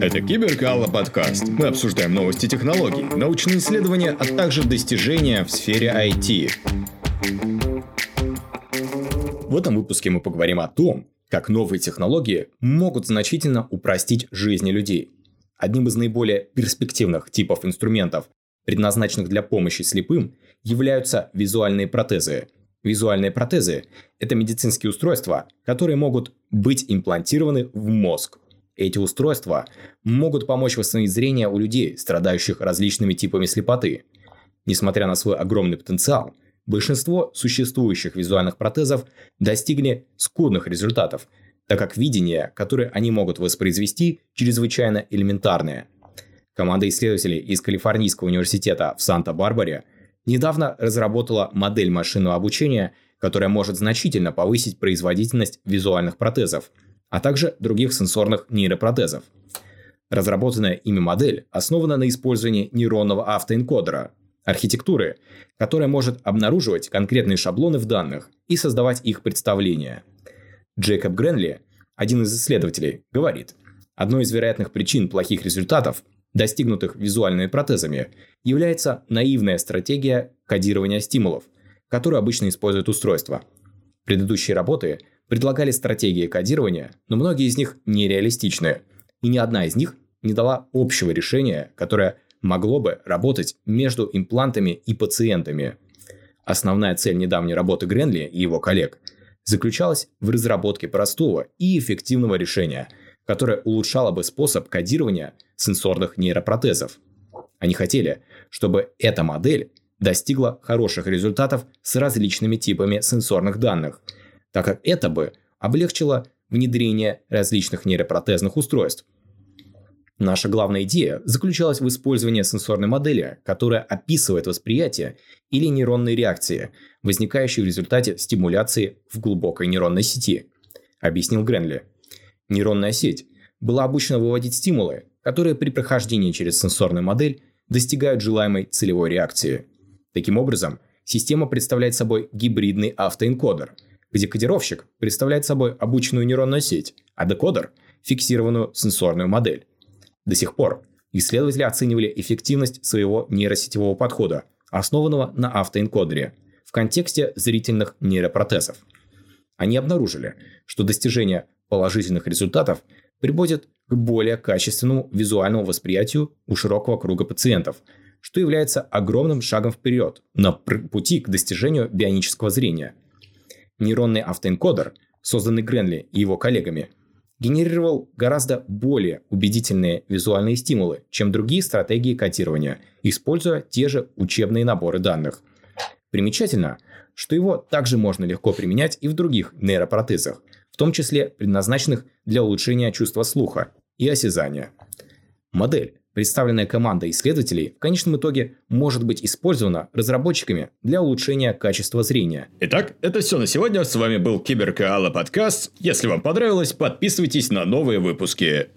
Это Киберкалла подкаст. Мы обсуждаем новости технологий, научные исследования, а также достижения в сфере IT. В этом выпуске мы поговорим о том, как новые технологии могут значительно упростить жизни людей. Одним из наиболее перспективных типов инструментов, предназначенных для помощи слепым, являются визуальные протезы. Визуальные протезы – это медицинские устройства, которые могут быть имплантированы в мозг эти устройства могут помочь восстановить зрение у людей, страдающих различными типами слепоты. Несмотря на свой огромный потенциал, большинство существующих визуальных протезов достигли скудных результатов, так как видение, которое они могут воспроизвести, чрезвычайно элементарное. Команда исследователей из Калифорнийского университета в Санта-Барбаре недавно разработала модель машинного обучения, которая может значительно повысить производительность визуальных протезов – а также других сенсорных нейропротезов. Разработанная ими модель основана на использовании нейронного автоэнкодера, архитектуры, которая может обнаруживать конкретные шаблоны в данных и создавать их представления. Джейкоб Гренли, один из исследователей, говорит, одной из вероятных причин плохих результатов, достигнутых визуальными протезами, является наивная стратегия кодирования стимулов, которую обычно используют устройства. Предыдущие работы предлагали стратегии кодирования, но многие из них нереалистичны, и ни одна из них не дала общего решения, которое могло бы работать между имплантами и пациентами. Основная цель недавней работы Гренли и его коллег заключалась в разработке простого и эффективного решения, которое улучшало бы способ кодирования сенсорных нейропротезов. Они хотели, чтобы эта модель достигла хороших результатов с различными типами сенсорных данных – так как это бы облегчило внедрение различных нейропротезных устройств. Наша главная идея заключалась в использовании сенсорной модели, которая описывает восприятие или нейронные реакции, возникающие в результате стимуляции в глубокой нейронной сети, объяснил Гренли. Нейронная сеть была обучена выводить стимулы, которые при прохождении через сенсорную модель достигают желаемой целевой реакции. Таким образом, система представляет собой гибридный автоэнкодер – где кодировщик представляет собой обученную нейронную сеть, а декодер – фиксированную сенсорную модель. До сих пор исследователи оценивали эффективность своего нейросетевого подхода, основанного на автоэнкодере, в контексте зрительных нейропротезов. Они обнаружили, что достижение положительных результатов приводит к более качественному визуальному восприятию у широкого круга пациентов, что является огромным шагом вперед на пути к достижению бионического зрения – Нейронный автоэнкодер, созданный Гренли и его коллегами, генерировал гораздо более убедительные визуальные стимулы, чем другие стратегии кодирования, используя те же учебные наборы данных. Примечательно, что его также можно легко применять и в других нейропротезах, в том числе предназначенных для улучшения чувства слуха и осязания. Модель Представленная команда исследователей в конечном итоге может быть использована разработчиками для улучшения качества зрения. Итак, это все на сегодня. С вами был Киберкаала подкаст. Если вам понравилось, подписывайтесь на новые выпуски.